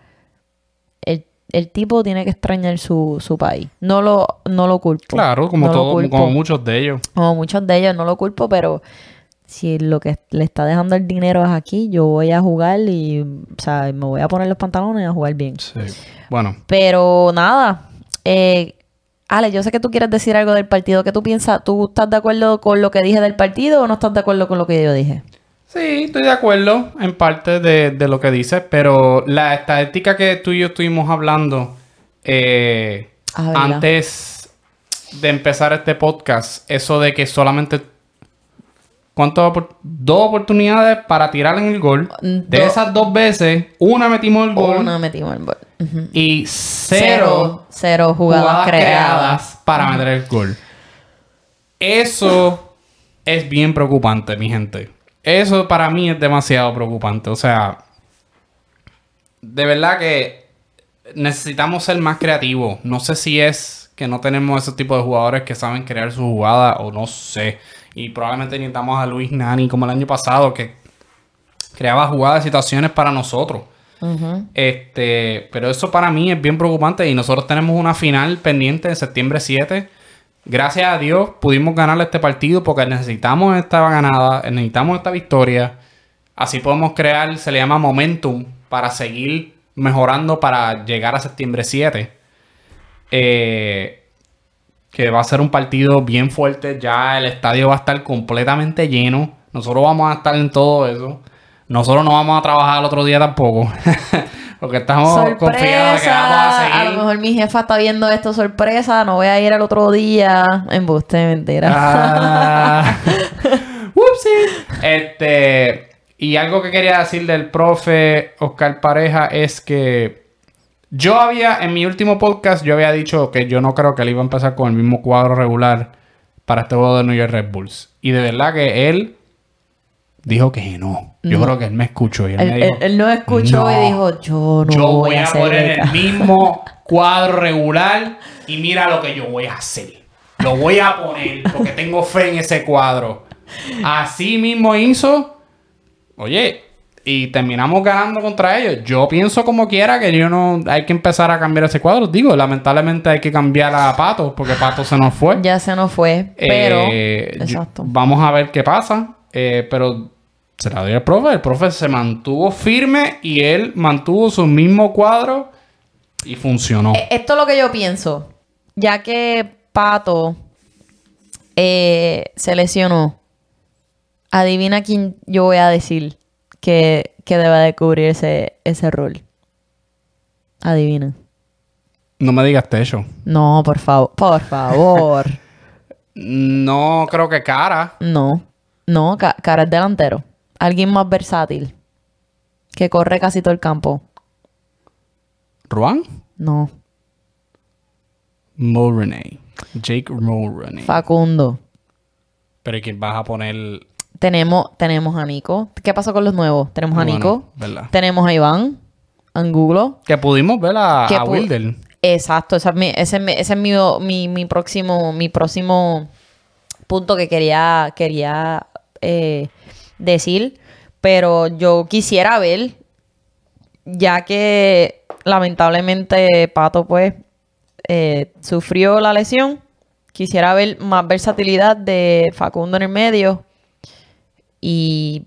El, el tipo tiene que extrañar su, su país. No lo, no lo culpo. Claro, como No todo, como muchos de ellos. Como muchos de ellos, no lo culpo, pero si lo que le está dejando el dinero es aquí, yo voy a jugar y, o sea, me voy a poner los pantalones y a jugar bien. Sí. Bueno, Pero nada, eh, Ale, yo sé que tú quieres decir algo del partido. ¿Qué tú piensas? ¿Tú estás de acuerdo con lo que dije del partido o no estás de acuerdo con lo que yo dije? sí, estoy de acuerdo en parte de, de lo que dices, pero la estadística que tú y yo estuvimos hablando eh, Ah, antes de empezar este podcast, eso de que solamente. ¿Cuántas? Dos oportunidades para tirar en el gol. De Do- esas dos veces, una metimos el gol Una metimos el gol. Y cero, cero jugadas, creadas. para meter el gol. Eso es bien preocupante, mi gente. Eso para mí es demasiado preocupante. O sea, de verdad que necesitamos ser más creativos. No sé si es que no tenemos ese tipo de jugadores que saben crear su jugada o no sé. Y probablemente necesitamos a Luis Nani como el año pasado que creaba jugadas, situaciones para nosotros. Este, pero eso para mí es bien preocupante y nosotros tenemos una final pendiente de septiembre 7. Gracias a Dios pudimos ganar este partido porque necesitamos esta ganada, necesitamos esta victoria. Así podemos crear, se le llama momentum para seguir mejorando para llegar a septiembre 7. Eh, que va a ser un partido bien fuerte. Ya el estadio va a estar completamente lleno. Nosotros vamos a estar en todo eso. Nosotros no vamos a trabajar el otro día tampoco. Porque estamos confiados que vamos a seguir. A lo mejor mi jefa está viendo esto sorpresa. No voy a ir el otro día. Embuste, mentira. Ah. Este. Y algo que quería decir del profe Oscar Pareja es que yo había, en mi último podcast, yo había dicho que yo no creo que él iba a empezar con el mismo cuadro regular para este juego de New York Red Bulls. Y de verdad que él dijo que no. Yo creo que él me escuchó y él, él, me dijo, él no escuchó y dijo, yo no yo voy, voy a hacer poner esto". el mismo cuadro regular y mira lo que yo voy a hacer. Lo voy a poner porque tengo fe en ese cuadro. Así mismo hizo. Oye, y terminamos ganando contra ellos. Yo pienso como quiera que yo no hay que empezar a cambiar ese cuadro. Digo, lamentablemente hay que cambiar a Pato porque Pato se nos fue. Ya se nos fue, pero... Eh, exacto. vamos a ver qué pasa. Eh, pero se la doy al profe. El profe se mantuvo firme y él mantuvo su mismo cuadro y funcionó. Eh, Esto es lo que yo pienso. Ya que Pato eh, se lesionó, adivina quién yo voy a decir que, que debe de cubrir ese, ese rol. Adivina. No me digas techo. No, por favor. Por favor. No creo que cara. no. No, Ca- cara es delantero. Alguien más versátil. Que corre casi todo el campo. Ruan. No. Mulroney. Jake Mulroney. Facundo. Pero ¿quién vas a poner? Tenemos, tenemos a Nico. ¿Qué pasó con los nuevos? Tenemos a Nico. ¿verdad? Tenemos a Iván. Angulo. Que pudimos ver a, Que a pu- Wilder. Exacto, esa es mi- ese es, mi, ese es mi, mi, mi próximo, mi próximo punto que quería, quería eh, decir. Pero yo quisiera ver, ya que lamentablemente Pato pues eh, sufrió la lesión, quisiera ver más versatilidad de Facundo en el medio y,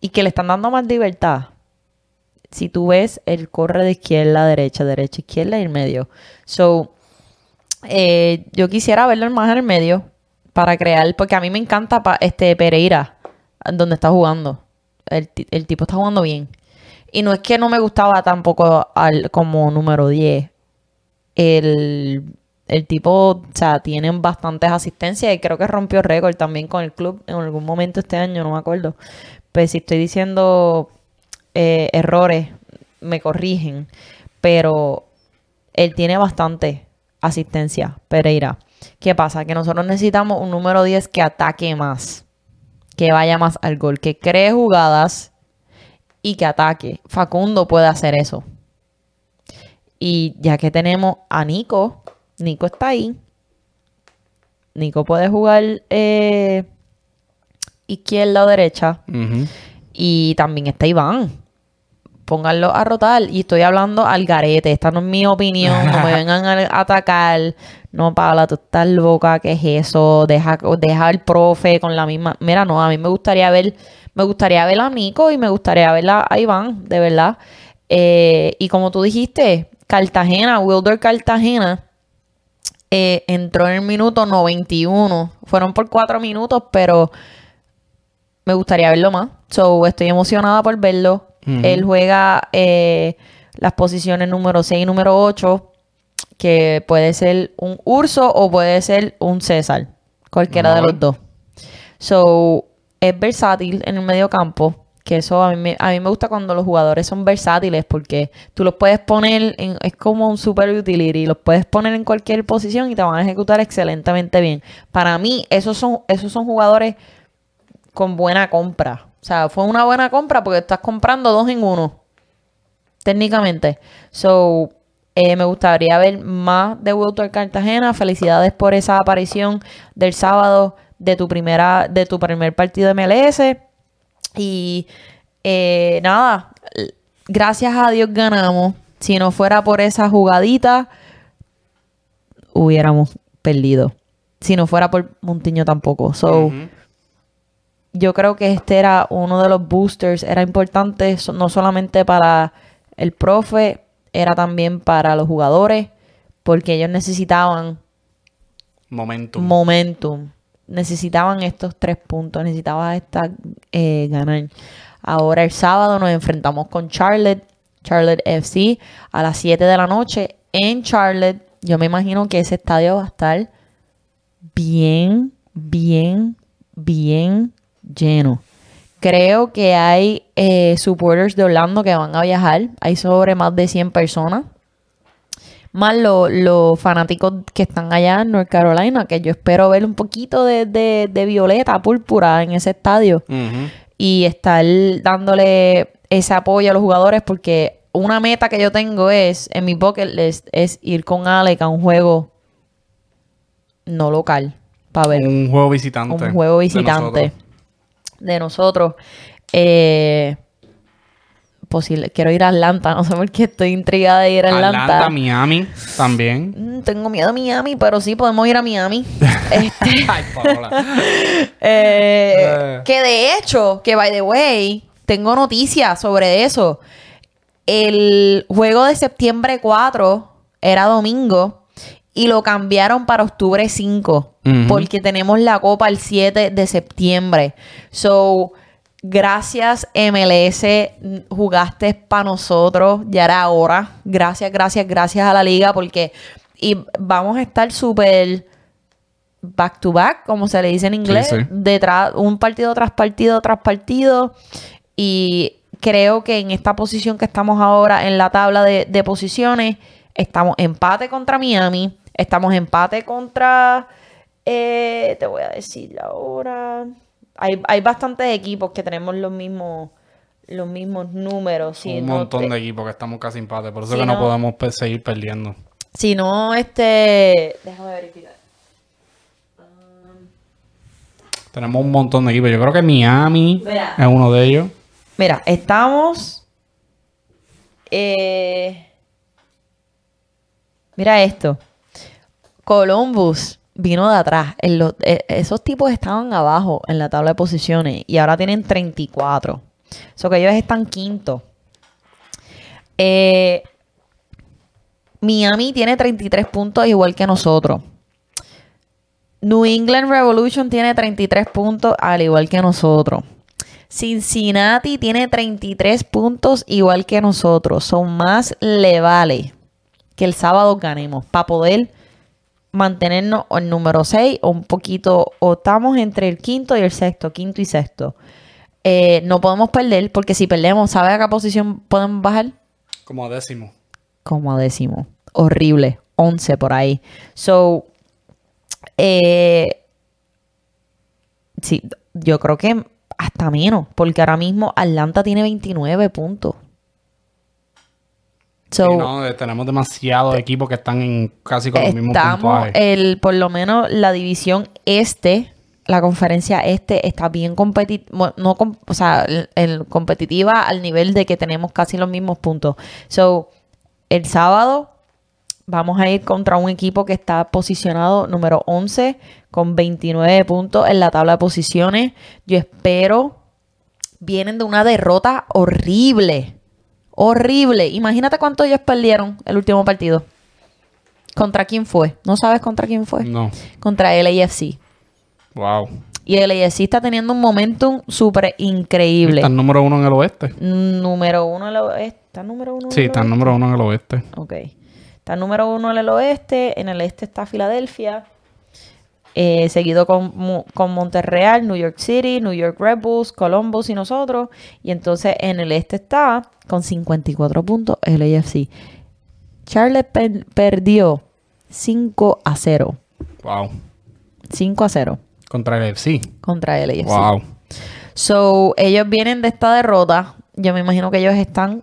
y que le están dando más libertad si tú ves, él corre de izquierda a derecha, derecha, izquierda y en medio. So, eh, yo quisiera verlo más en el medio para crear, porque a mí me encanta este Pereira, donde está jugando. El, el tipo está jugando bien. Y no es que no me gustaba tampoco al, como número 10. El, el tipo, o sea, tiene bastantes asistencias y creo que rompió récord también con el club en algún momento este año, no me acuerdo. Pues si estoy diciendo eh, errores, me corrigen. Pero él tiene bastante asistencia, Pereira. ¿Qué pasa? Que nosotros necesitamos un número 10 que ataque más, que vaya más al gol, que cree jugadas y que ataque. Facundo puede hacer eso. Y ya que tenemos a Nico, Nico está ahí. Nico puede jugar eh, izquierda o derecha. Y también está Iván. Pónganlo a rotar. Y estoy hablando al garete. Esta no es mi opinión. No me vengan a atacar. No, Paula, tú estás loca. ¿Qué es eso? Deja, deja al profe con la misma. Mira, no, a mí me gustaría ver. Me gustaría ver a Nico y me gustaría ver a, a Iván, de verdad. Eh, y como tú dijiste, Cartagena, Wilder Cartagena, eh, entró en el minuto 91. Fueron por cuatro minutos, pero me gustaría verlo más. So, estoy emocionada por verlo. Él juega eh, las posiciones número 6 y número 8, que puede ser un Urso o puede ser un César. Cualquiera de los dos. So, es versátil en el medio campo. Que eso a mí, me, a mí me gusta cuando los jugadores son versátiles porque tú los puedes poner, en, es como un super utility, los puedes poner en cualquier posición y te van a ejecutar excelentemente bien. Para mí, esos son, esos son jugadores con buena compra. O sea, fue una buena compra porque estás comprando dos en uno. Técnicamente. So, eh, me gustaría ver más de Wilton Cartagena. Felicidades por esa aparición del sábado de tu primera, de tu primer partido de MLS. Y eh, nada, gracias a Dios ganamos. Si no fuera por esa jugadita, hubiéramos perdido. Si no fuera por Montiño tampoco. So, yo creo que este era uno de los boosters, era importante no solamente para el profe, era también para los jugadores, porque ellos necesitaban Momentum. momentum. Necesitaban estos tres puntos, necesitaba esta, eh, ganar. Ahora el sábado nos enfrentamos con Charlotte, Charlotte FC, a las 7 de la noche en Charlotte. Yo me imagino que ese estadio va a estar bien, bien, bien lleno. Creo que hay eh, supporters de Orlando que van a viajar. Hay sobre más de 100 personas. Más lo- los fanáticos que están allá en North Carolina, que yo espero ver un poquito de, de- de violeta, púrpura en ese estadio. Y estar dándole ese apoyo a los jugadores porque una meta que yo tengo es, en mi bucket list, es ir con Alec a un juego no local. Para ver Un juego visitante. un juego de visitante nosotros. de nosotros. Eh, posible, quiero ir a Atlanta, no sé por qué estoy intrigada de ir a Atlanta. Atlanta, Miami también. Mm, Tengo miedo a Miami, pero sí podemos ir a Miami. Este, Ay, eh, Eh. que de hecho, que by the way, tengo noticias sobre eso. El juego de septiembre 4 era domingo y lo cambiaron para octubre 5 Ujú. porque tenemos la copa el 7 de septiembre. So, gracias MLS, jugaste para nosotros, ya era hora. Gracias, gracias, gracias a la liga porque y vamos a estar súper back to back, como se le dice en inglés, Sí, sí. detrás, un partido tras partido tras partido. Y creo que en esta posición que estamos ahora en la tabla de, de posiciones, estamos empate contra Miami, estamos empate contra, eh, te voy a decir ahora, hay, hay bastantes equipos que tenemos los mismos, los mismos números. Si un no montón te- de equipos que estamos casi empate. Por eso que no, no. podemos pe- seguir perdiendo. Si no, este, déjame verificar. Tenemos un montón de equipos. Yo creo que Miami Mira. es uno de ellos. Mira, estamos. eh, mira esto. Columbus vino de atrás. En eh, esos tipos estaban abajo en la tabla de posiciones y ahora tienen 34. Eso que ellos están quinto. Eh, Miami tiene 33 puntos igual que nosotros. New England Revolution tiene 33 puntos al igual que nosotros. Cincinnati tiene 33 puntos igual que nosotros. Son más le vale que el sábado ganemos para poder mantenernos en número 6 o un poquito, o estamos entre el quinto y el sexto, quinto y sexto. Eh, no podemos perder porque si perdemos, ¿sabe a qué posición podemos bajar? Como décimo. como a décimo. Horrible. 11 por ahí. So, eh, sí, yo creo que hasta menos, porque ahora mismo Atlanta tiene 29 puntos. So, Sí, no, tenemos demasiados equipos que están en casi con los mismos estamos, puntuajes. el, por lo menos la división este, la conferencia este, está bien competitiva, no, o sea, el- el competitiva al nivel de que tenemos casi los mismos puntos. So, el sábado vamos a ir contra un equipo que está posicionado número 11 con 29 puntos en la tabla de posiciones. Yo espero, vienen de una derrota horrible. Horrible. Imagínate cuánto ellos perdieron el último partido. ¿Contra quién fue? ¿No sabes contra quién fue? No. Contra el AFC. Wow. Y el AFC está teniendo un momentum súper increíble. Está número uno en el oeste. Número uno en el oeste. ¿Está número uno en Sí, el está oeste? número uno en el oeste. Ok. Está número uno en el oeste. En el este está Filadelfia. Eh, seguido con, con Monterreal, New York City, New York Red Bulls, Columbus y nosotros. Y entonces en el este está con 54 puntos el AFC. Charlotte per- perdió 5 a 0. Wow. 5 a 0 Contra el FC. contra el AFC. Wow. So, ellos vienen de esta derrota. Yo me imagino que ellos están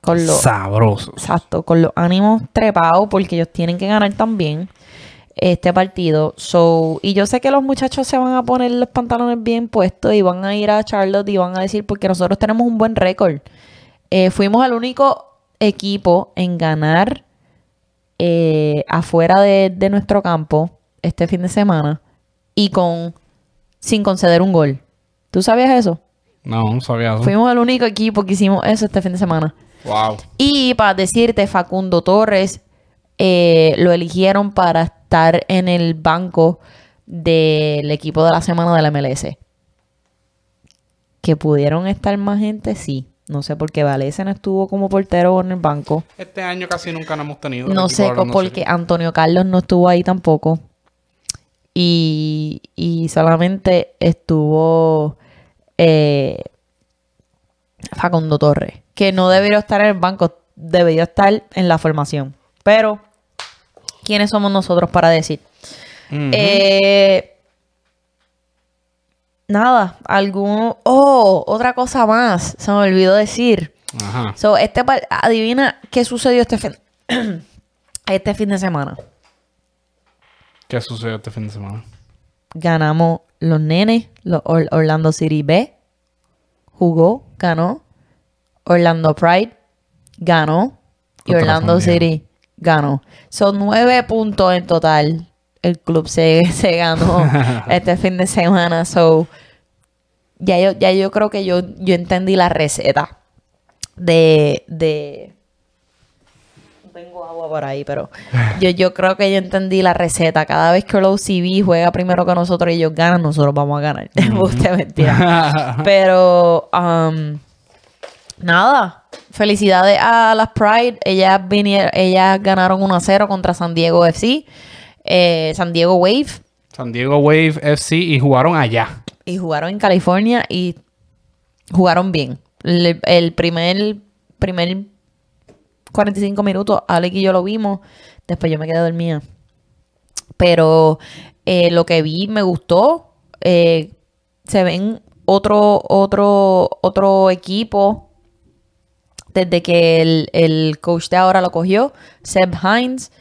con los... Sabroso. Exacto, con los ánimos trepados porque ellos tienen que ganar también este partido. So, y yo sé que los muchachos se van a poner los pantalones bien puestos y van a ir a Charlotte y van a decir porque nosotros tenemos un buen récord. Eh, fuimos el único equipo en ganar eh, afuera de, de nuestro campo este fin de semana y con sin conceder un gol. ¿Tú sabías eso? No, no sabía eso. Fuimos el único equipo que hicimos eso este fin de semana. Wow. Y para decirte, Facundo Torres eh, lo eligieron para estar en el banco del equipo de la semana de la MLS. Que pudieron estar más gente, sí. No sé por qué Valese no estuvo como portero en el banco. Este año casi nunca no hemos tenido. No sé por qué Antonio Carlos no estuvo ahí tampoco. Y, y solamente estuvo eh, Facundo Torres, que no debería estar en el banco, debería estar en la formación. Pero, ¿quiénes somos nosotros para decir? eh, nada, algún... Oh, otra cosa más, se me olvidó decir. Ajá. So, este par- adivina qué sucedió este fin, este fin de semana. ¿Qué sucedió este fin de semana? Ganamos los nenes, los Or- Orlando City B jugó, ganó. Orlando Pride ganó. Y Orlando. City ganó. Son nueve puntos en total. El club se, se ganó este fin de semana. So, ya yo, ya yo creo que yo, yo entendí la receta de, de tengo agua por ahí, pero yo, yo creo que yo entendí la receta. Cada vez que el OCB juega primero que nosotros y ellos ganan, nosotros vamos a ganar. Usted mentira. Pero, um, nada. Felicidades a las Pride. Ellas, vinieron, ellas ganaron 1 a 0 contra San Diego FC. eh, San Diego Wave. San Diego Wave FC y jugaron allá. Y jugaron en California y jugaron bien. El, el primer, primer 45 minutos, Alec y yo lo vimos. Después yo me quedé dormida. Pero eh, lo que vi me gustó. Eh, se ven otro, otro, otro equipo. Desde que el, el coach de ahora lo cogió, Seb Hines,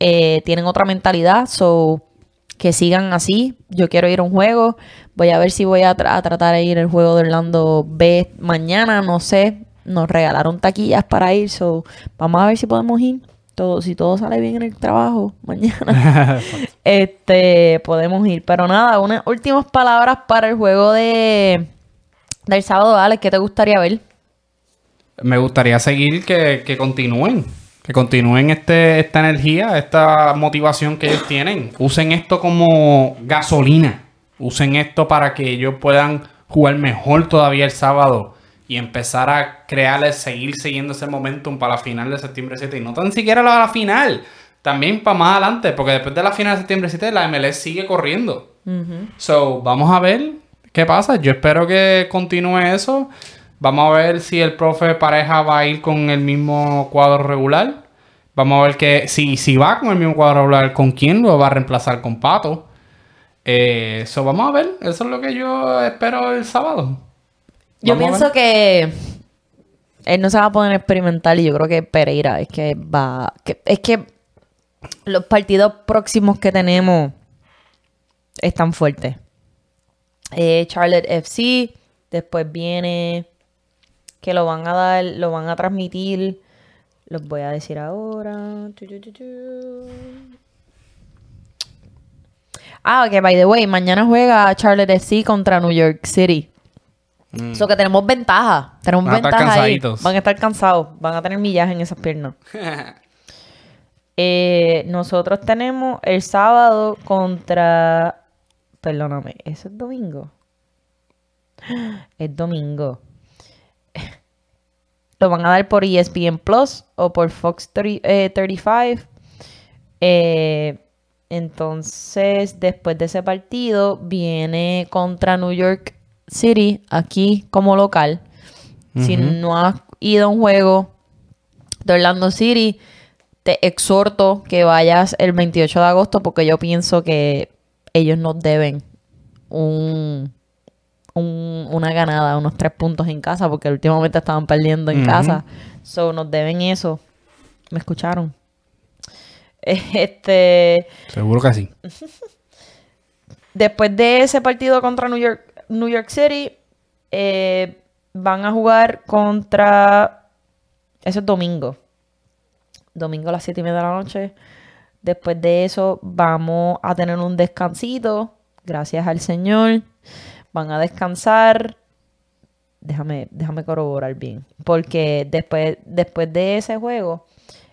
eh, tienen otra mentalidad. So, que sigan así. Yo quiero ir a un juego. Voy a ver si voy a, tra- a tratar de ir al juego de Orlando B mañana. No sé. Nos regalaron taquillas para ir. So, vamos a ver si podemos ir. Todo, si todo sale bien en el trabajo mañana. este, podemos ir. Pero nada, unas últimas palabras para el juego de del sábado, Alex. ¿Qué te gustaría ver? Me gustaría seguir que, que continúen. Que continúen este, esta energía, esta motivación que ellos tienen. Usen esto como gasolina. Usen esto para que ellos puedan jugar mejor todavía el sábado y empezar a crear, seguir siguiendo ese momentum para la final de septiembre 7. Y no tan siquiera la, la final, también para más adelante, porque después de la final de septiembre 7 la MLS sigue corriendo. So, vamos a ver qué pasa. Yo espero que continúe eso. Vamos a ver si el profe Pareja va a ir con el mismo cuadro regular. Vamos a ver que si, si va con el mismo cuadro regular, con quién lo va a reemplazar con Pato. Eh, so, vamos a ver. Eso es lo que yo espero el sábado. Yo Vamos pienso que él no se va a poner experimental y yo creo que Pereira es que va. que- es que los partidos próximos que tenemos están fuertes. Eh, Charlotte FC, después viene que lo van a dar, lo van a transmitir. Los voy a decir ahora. Ah, que by the way, mañana juega Charlotte FC contra New York City. So que tenemos ventaja. Tenemos Mm. Van a estar ventaja ahí. Van a estar cansados. Van a tener millaje en esas piernas. Eh, nosotros tenemos el sábado contra. Perdóname, ¿eso es domingo? Es domingo. Lo van a dar por ESPN Plus o por Fox 30, eh, 35. Eh, entonces, después de ese partido, viene contra New York City, aquí como local. Si no has ido a un juego de Orlando City, te exhorto que vayas el 28 de agosto porque yo pienso que ellos nos deben un, un- una ganada, unos tres puntos en casa porque últimamente estaban perdiendo en casa. So, nos deben eso. ¿Me escucharon? Este, Seguro que sí. después de ese partido contra New York, New York City, eh, van a jugar contra. Eso es domingo. Domingo a las 7 y media de la noche. Después de eso, vamos a tener un descansito. Gracias al Señor. Van a descansar. Déjame, déjame corroborar bien. Porque después, después de ese juego,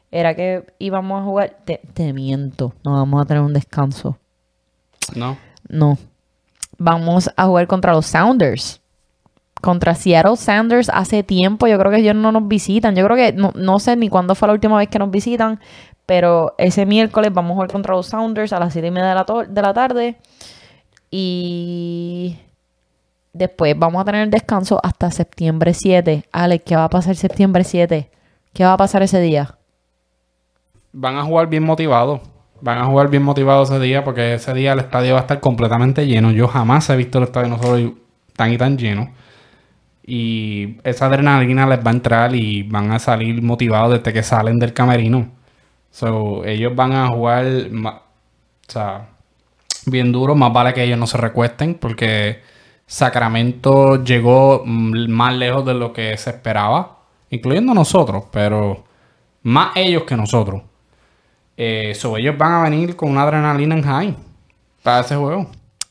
era que íbamos a jugar. Te, te miento, no vamos a tener un descanso. No. No. Vamos a jugar contra los Sounders. Contra Seattle Sounders hace tiempo. Yo creo que ellos no nos visitan. Yo creo que no, no sé ni cuándo fue la última vez que nos visitan. Pero ese miércoles vamos a jugar contra los Sounders a las 7 y media de la, de la tarde. Y después vamos a tener descanso hasta septiembre 7. Alex, ¿qué va a pasar septiembre 7? ¿Qué va a pasar ese día? Van a jugar bien motivados. Van a jugar bien motivados ese día porque ese día el estadio va a estar completamente lleno. Yo jamás he visto el estadio nosotros tan y tan lleno. Y esa adrenalina les va a entrar y van a salir motivados desde que salen del camerino. So, ellos van a jugar, o sea, bien duro. Más vale que ellos no se recuesten porque Sacramento llegó mm, más lejos de lo que se esperaba, incluyendo nosotros, pero más ellos que nosotros. Eh, so, ellos van a venir con una adrenalina en high para ese juego.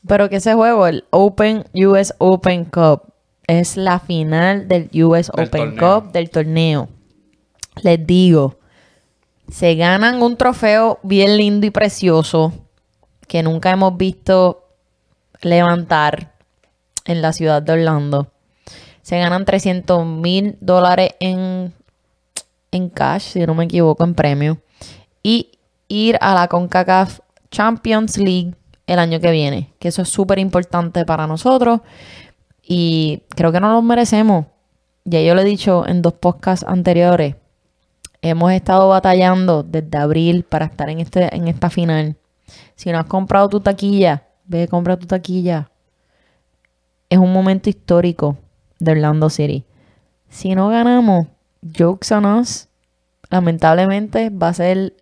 Pero que ese juego, el Open US Open Cup, es la final del US Del Open torneo. Cup del torneo. Les digo, se ganan un trofeo bien lindo y precioso que nunca hemos visto levantar en la ciudad de Orlando. Se ganan 300 mil dólares en, en cash, si no me equivoco, en premio. Y ir a la CONCACAF Champions League el año que viene. Que eso es súper importante para nosotros. Y creo que no nos merecemos. Ya yo lo he dicho en dos podcasts anteriores. Hemos estado batallando desde abril para estar en, este, en esta final. Si no has comprado tu taquilla, ve, compra tu taquilla. Es un momento histórico de Orlando City. Si no ganamos, jokes on us, lamentablemente va a ser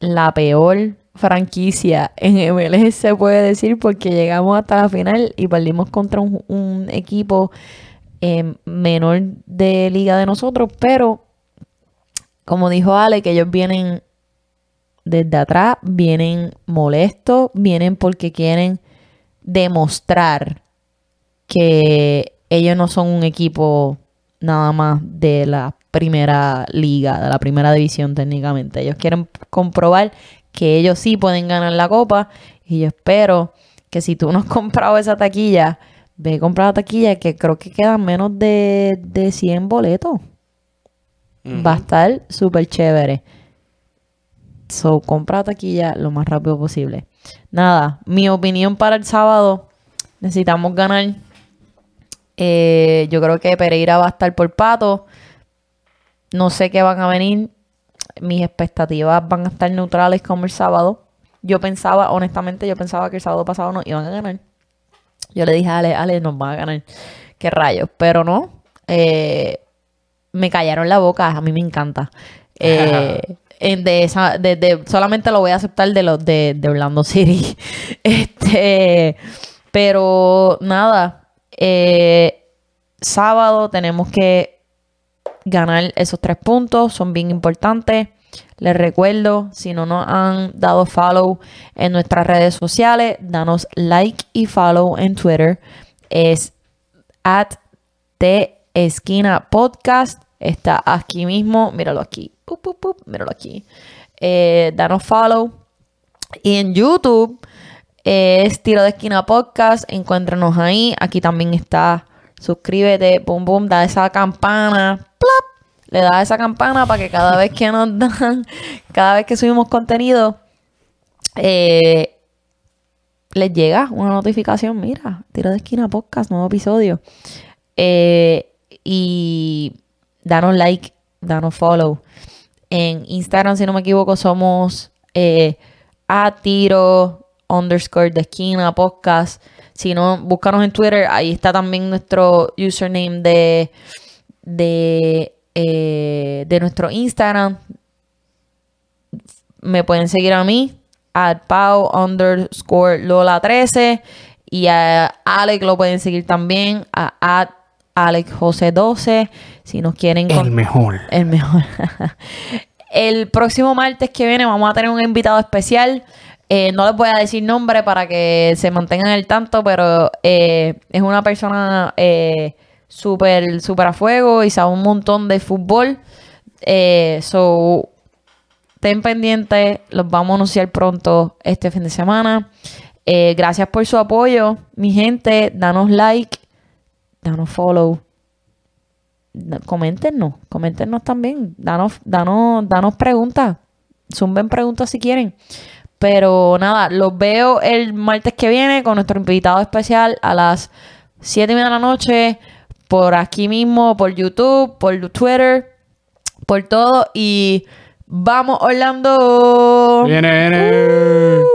la peor franquicia en MLS, se puede decir, porque llegamos hasta la final y perdimos contra un, equipo eh, menor de liga de nosotros, pero como dijo Ale, que ellos vienen desde atrás, vienen molestos, vienen porque quieren demostrar que ellos no son un equipo nada más de la primera liga, de la primera división técnicamente. Ellos quieren comprobar que ellos sí pueden ganar la copa y yo espero que si tú no has comprado esa taquilla, ve a comprar la taquilla que creo que quedan menos de, de 100 boletos. Va a estar súper chévere. So, compra la taquilla lo más rápido posible. Nada, mi opinión para el sábado, necesitamos ganar. Eh, yo creo que Pereira va a estar por pato. No sé qué van a venir. Mis expectativas van a estar neutrales como el sábado. Yo pensaba, honestamente, yo pensaba que el sábado pasado no iban a ganar. Yo le dije a Ale, Ale, nos van a ganar. Qué rayos. Pero no. Eh, me callaron la boca. A mí me encanta. Eh, de esa, de- solamente lo voy a aceptar de los de, de Orlando City. Este, pero nada. Eh, sábado tenemos que ganar esos tres puntos. Son bien importantes. Les recuerdo, si no nos han dado follow en nuestras redes sociales, danos like y follow en Twitter. Es at de esquina podcast. Está aquí mismo. Míralo aquí. Míralo aquí. Eh, danos follow. Y en YouTube es Tiro de Esquina Podcast. Encuéntranos ahí. Aquí también está. Suscríbete. Boom, boom. Da esa campana. Plop. Le da esa campana para que cada vez que nos dan, cada vez que subimos contenido, eh, les llega una notificación. Mira, Tiro de Esquina Podcast, nuevo episodio. Eh, y danos like, danos follow. En Instagram, si no me equivoco, somos eh, a tiro underscore de esquina podcast. Si no, búscanos en Twitter. Ahí está también nuestro username de, de, eh, de nuestro Instagram. Me pueden seguir a mí, at pau underscore lola 13. Y a Alex lo pueden seguir también, a at Alex José 12. Si nos quieren El mejor. el mejor. el próximo martes que viene vamos a tener un invitado especial. Eh, no les voy a decir nombre para que se mantengan al tanto, pero eh, es una persona eh, súper súper a fuego y sabe un montón de fútbol. So, ten pendiente, los vamos a anunciar pronto este fin de semana. Gracias por su apoyo, mi gente. Danos like, danos follow. Coméntenos, coméntenos también. Danos, danos, danos preguntas. Zumben preguntas si quieren. Pero nada, los veo el martes que viene con nuestro invitado especial a las 7 y media de la noche. Por aquí mismo, por YouTube, por Twitter, por todo. Y vamos, Orlando. Viene, viene. Uh.